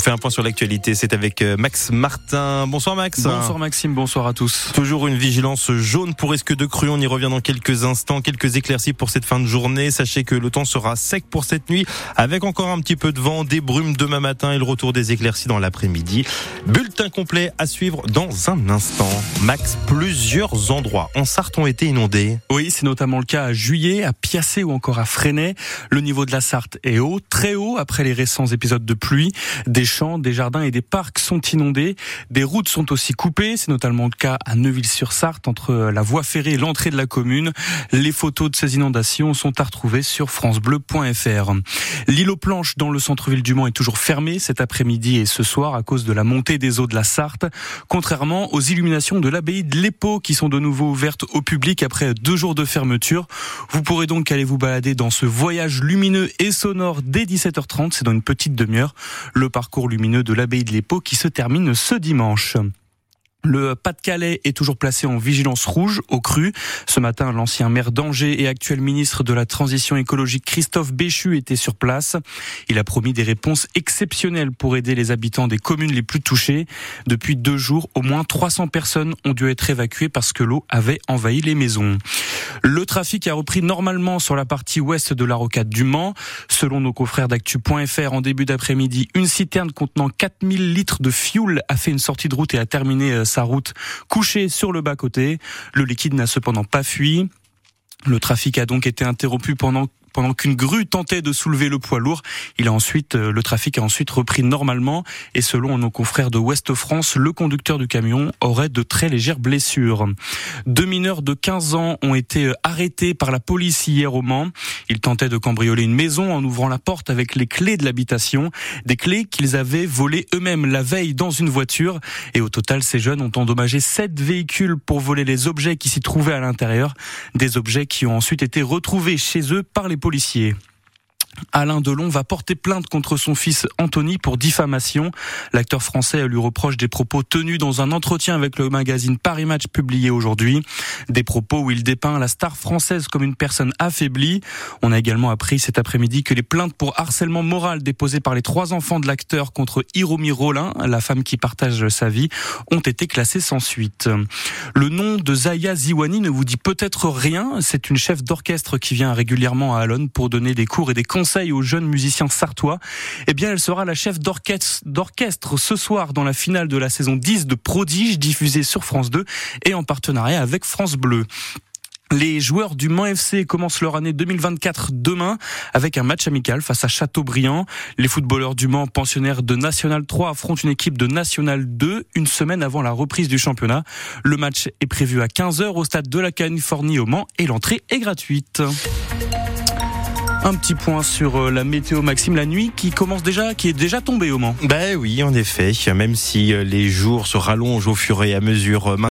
fait un point sur l'actualité. C'est avec euh, Max Martin. Bonsoir Max. Bonsoir Maxime, bonsoir à tous. Toujours une vigilance jaune pour risque de crue. On y revient dans quelques instants. Quelques éclaircies pour cette fin de journée. Sachez que le temps sera sec pour cette nuit avec encore un petit peu de vent, des brumes demain matin et le retour des éclaircies dans l'après-midi. Bulletin complet à suivre dans un instant. Max, plusieurs endroits en Sarthe ont été inondés. Oui, c'est notamment le cas à Juillet, à Piacé ou encore à Fresnay. Le niveau de la Sarthe est haut, très haut après les récents épisodes de pluie. Des champs, des jardins et des parcs sont inondés. Des routes sont aussi coupées. C'est notamment le cas à Neuville-sur-Sarthe entre la voie ferrée et l'entrée de la commune. Les photos de ces inondations sont à retrouver sur francebleu.fr. L'île aux planches dans le centre-ville du Mans est toujours fermée cet après-midi et ce soir à cause de la montée des eaux de la Sarthe. Contrairement aux illuminations de l'abbaye de l'Épau qui sont de nouveau ouvertes au public après deux jours de fermeture. Vous pourrez donc aller vous balader dans ce voyage lumineux et sonore dès 17h30. C'est dans une petite demi-heure. Le parcours lumineux de l'abbaye de l'Épau qui se termine ce dimanche. Le Pas-de-Calais est toujours placé en vigilance rouge au cru. Ce matin, l'ancien maire d'Angers et actuel ministre de la Transition écologique Christophe Béchu était sur place. Il a promis des réponses exceptionnelles pour aider les habitants des communes les plus touchées. Depuis deux jours, au moins 300 personnes ont dû être évacuées parce que l'eau avait envahi les maisons. Le trafic a repris normalement sur la partie ouest de la rocade du Mans. Selon nos confrères d'actu.fr, en début d'après-midi, une citerne contenant 4000 litres de fioul a fait une sortie de route et a terminé euh, sa route couchée sur le bas-côté. Le liquide n'a cependant pas fui. Le trafic a donc été interrompu pendant pendant qu'une grue tentait de soulever le poids lourd. Il a ensuite, euh, le trafic a ensuite repris normalement et selon nos confrères de Ouest France, le conducteur du camion aurait de très légères blessures. Deux mineurs de 15 ans ont été euh, arrêtés par la police hier au Mans. Ils tentaient de cambrioler une maison en ouvrant la porte avec les clés de l'habitation, des clés qu'ils avaient volées eux-mêmes la veille dans une voiture. Et au total, ces jeunes ont endommagé sept véhicules pour voler les objets qui s'y trouvaient à l'intérieur, des objets qui ont ensuite été retrouvés chez eux par les policiers. Alain Delon va porter plainte contre son fils Anthony pour diffamation. L'acteur français lui reproche des propos tenus dans un entretien avec le magazine Paris Match publié aujourd'hui. Des propos où il dépeint la star française comme une personne affaiblie. On a également appris cet après-midi que les plaintes pour harcèlement moral déposées par les trois enfants de l'acteur contre Hiromi Rollin, la femme qui partage sa vie, ont été classées sans suite. Le nom de Zaya Ziwani ne vous dit peut-être rien. C'est une chef d'orchestre qui vient régulièrement à Alonne pour donner des cours et des conseils aux jeunes musiciens sartois, eh bien, elle sera la chef d'orchestre ce soir dans la finale de la saison 10 de Prodige diffusée sur France 2 et en partenariat avec France Bleu. Les joueurs du Mans FC commencent leur année 2024 demain avec un match amical face à Châteaubriand. Les footballeurs du Mans, pensionnaires de National 3, affrontent une équipe de National 2 une semaine avant la reprise du championnat. Le match est prévu à 15h au stade de la Californie au Mans et l'entrée est gratuite. Un petit point sur euh, la météo Maxime, la nuit qui commence déjà, qui est déjà tombée au Mans. Ben oui, en effet, même si euh, les jours se rallongent au fur et à mesure. Euh,